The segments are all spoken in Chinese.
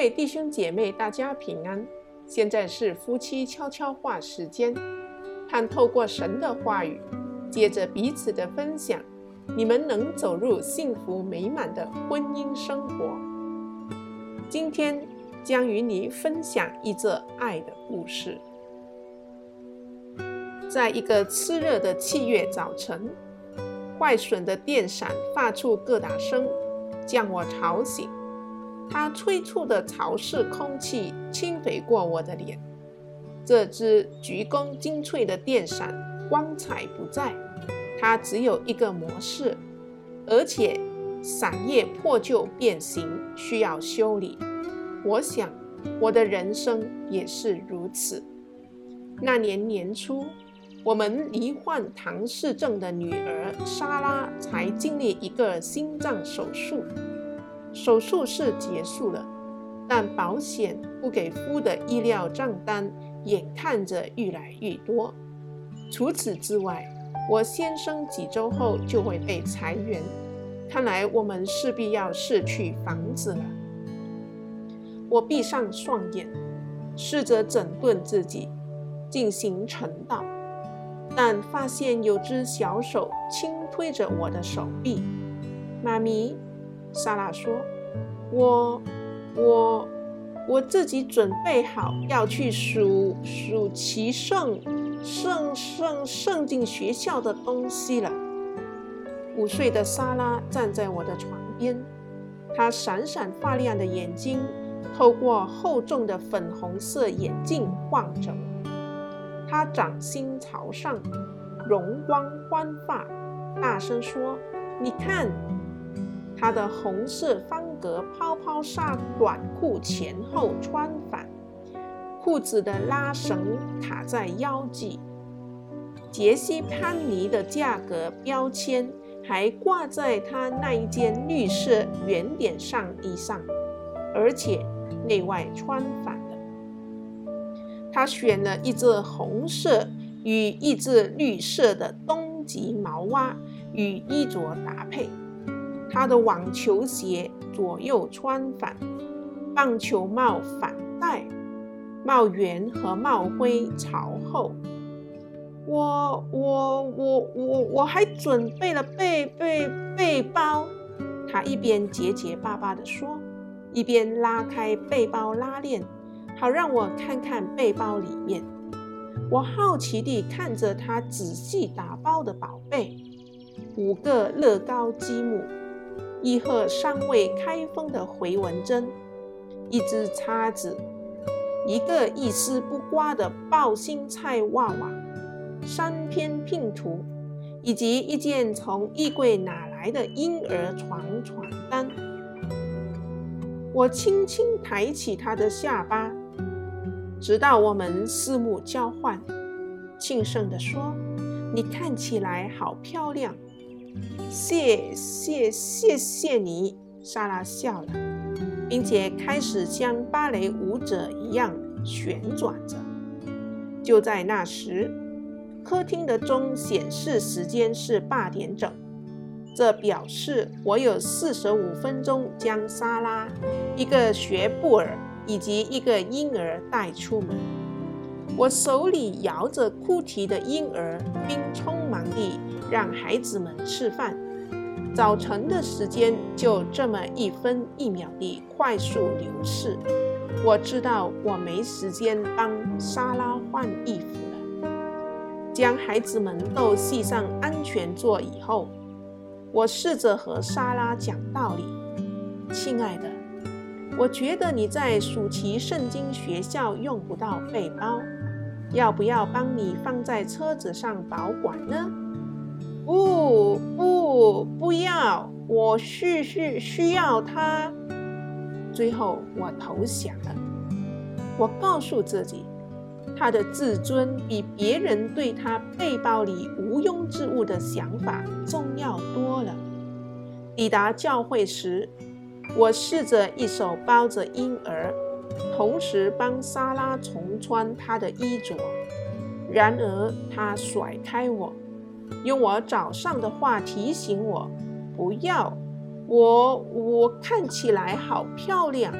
位弟兄姐妹，大家平安。现在是夫妻悄悄话时间，盼透过神的话语，借着彼此的分享，你们能走入幸福美满的婚姻生活。今天将与你分享一则爱的故事。在一个炽热的七月早晨，坏损的电闪发出咯打声，将我吵醒。它催促的潮湿空气轻拂过我的脸。这只鞠躬精粹的电扇光彩不再，它只有一个模式，而且扇叶破旧变形，需要修理。我想，我的人生也是如此。那年年初，我们罹患唐氏症的女儿莎拉才经历一个心脏手术。手术是结束了，但保险不给付的医疗账单眼看着越来越多。除此之外，我先生几周后就会被裁员，看来我们势必要失去房子了。我闭上双眼，试着整顿自己，进行晨祷，但发现有只小手轻推着我的手臂，妈咪。莎拉说：“我、我、我自己准备好要去数数齐圣圣圣圣经学校的东西了。”五岁的莎拉站在我的床边，她闪闪发亮的眼睛透过厚重的粉红色眼镜望着我，她掌心朝上，容光焕发，大声说：“你看。”他的红色方格泡泡纱短裤前后穿反，裤子的拉绳卡在腰际。杰西潘尼的价格标签还挂在他那一件绿色圆点上衣上，而且内外穿反了。他选了一只红色与一只绿色的冬季毛袜与衣着搭配。他的网球鞋左右穿反，棒球帽反戴，帽檐和帽徽朝后。我我我我我还准备了背背背包。他一边结结巴巴地说，一边拉开背包拉链，好让我看看背包里面。我好奇地看着他仔细打包的宝贝：五个乐高积木。一盒尚未开封的回纹针，一支叉子，一个一丝不挂的爆心菜娃娃，三片拼图，以及一件从衣柜拿来的婴儿床床单。我轻轻抬起他的下巴，直到我们四目交换，轻声地说：“你看起来好漂亮。”谢谢谢谢你，莎拉笑了，并且开始像芭蕾舞者一样旋转着。就在那时，客厅的钟显示时间是八点整，这表示我有四十五分钟将莎拉、一个学步儿以及一个婴儿带出门。我手里摇着哭啼的婴儿，并匆忙地让孩子们吃饭。早晨的时间就这么一分一秒地快速流逝。我知道我没时间帮莎拉换衣服了。将孩子们都系上安全座以后，我试着和莎拉讲道理：“亲爱的，我觉得你在暑期圣经学校用不到背包。”要不要帮你放在车子上保管呢？不不不要，我需需需要它。最后我投降了。我告诉自己，他的自尊比别人对他背包里无用之物的想法重要多了。抵达教会时，我试着一手抱着婴儿。同时帮莎拉重穿她的衣着，然而她甩开我，用我早上的话提醒我：“不要，我我看起来好漂亮。”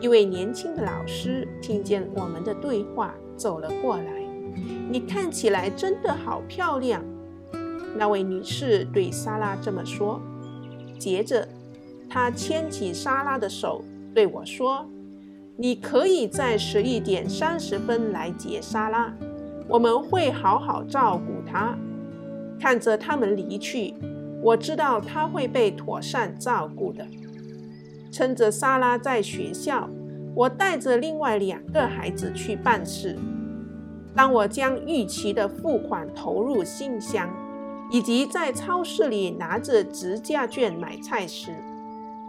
一位年轻的老师听见我们的对话，走了过来。你看起来真的好漂亮。那位女士对莎拉这么说。接着，她牵起莎拉的手，对我说：“你可以在十一点三十分来接莎拉，我们会好好照顾她。”看着他们离去，我知道她会被妥善照顾的。趁着莎拉在学校，我带着另外两个孩子去办事。当我将预期的付款投入信箱，以及在超市里拿着折价券买菜时，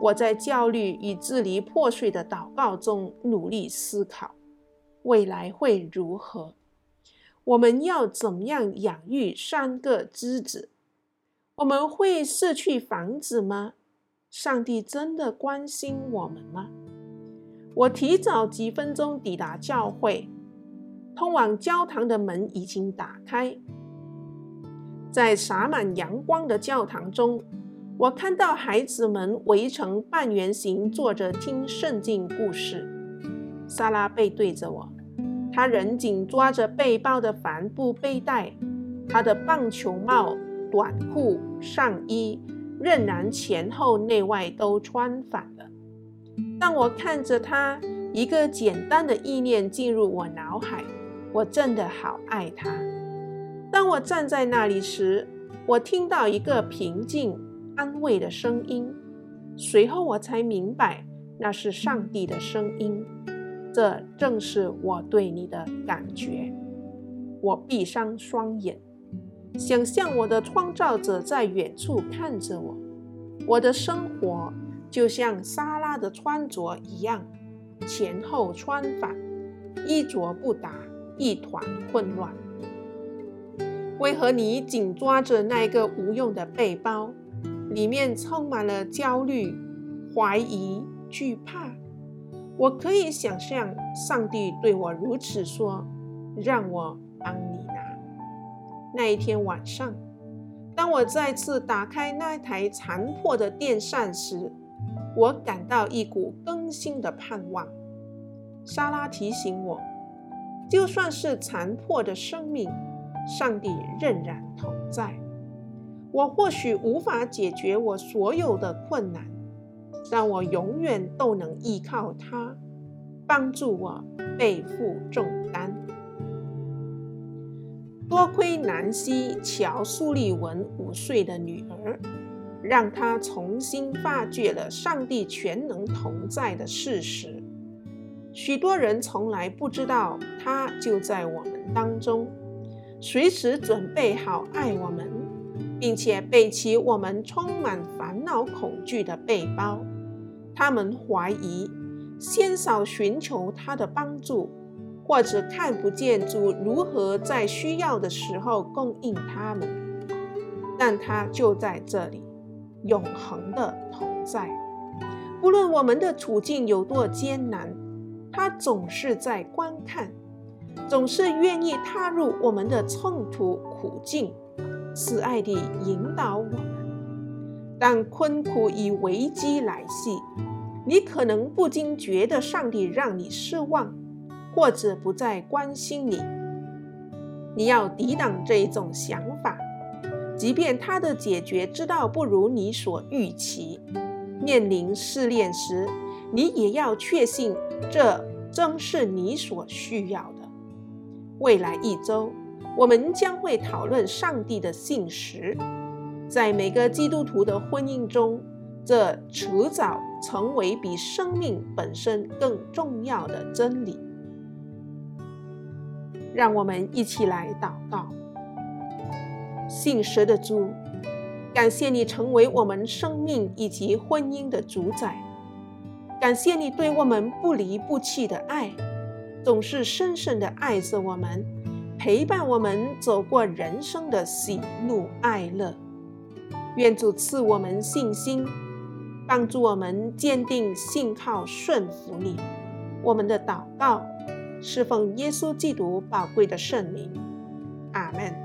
我在焦虑与支离破碎的祷告中努力思考未来会如何。我们要怎样养育三个儿子？我们会失去房子吗？上帝真的关心我们吗？我提早几分钟抵达教会，通往教堂的门已经打开。在洒满阳光的教堂中，我看到孩子们围成半圆形坐着听圣经故事。莎拉背对着我，她仍紧抓着背包的帆布背带，她的棒球帽、短裤、上衣。仍然前后内外都穿反了。当我看着她，一个简单的意念进入我脑海：我真的好爱她。当我站在那里时，我听到一个平静、安慰的声音。随后我才明白，那是上帝的声音。这正是我对你的感觉。我闭上双眼。想象我的创造者在远处看着我，我的生活就像莎拉的穿着一样，前后穿反，衣着不搭，一团混乱。为何你紧抓着那个无用的背包，里面充满了焦虑、怀疑、惧怕？我可以想象上帝对我如此说：“让我帮你拿。”那一天晚上，当我再次打开那台残破的电扇时，我感到一股更新的盼望。莎拉提醒我，就算是残破的生命，上帝仍然同在。我或许无法解决我所有的困难，但我永远都能依靠他，帮助我背负重担。多亏南希·乔苏利文五岁的女儿，让她重新发掘了上帝全能同在的事实。许多人从来不知道，他就在我们当中，随时准备好爱我们，并且背起我们充满烦恼恐惧的背包。他们怀疑，鲜少寻求他的帮助。或者看不见主如何在需要的时候供应他们，但他就在这里，永恒的同在。不论我们的处境有多艰难，他总是在观看，总是愿意踏入我们的冲突苦境，慈爱地引导我们。当困苦与危机来袭，你可能不禁觉得上帝让你失望。或者不再关心你，你要抵挡这一种想法，即便他的解决之道不如你所预期。面临试炼时，你也要确信这正是你所需要的。未来一周，我们将会讨论上帝的信实，在每个基督徒的婚姻中，这迟早成为比生命本身更重要的真理。让我们一起来祷告。信实的主，感谢你成为我们生命以及婚姻的主宰，感谢你对我们不离不弃的爱，总是深深的爱着我们，陪伴我们走过人生的喜怒哀乐。愿主赐我们信心，帮助我们坚定信靠顺服你。我们的祷告。侍奉耶稣基督宝贵的圣名，阿门。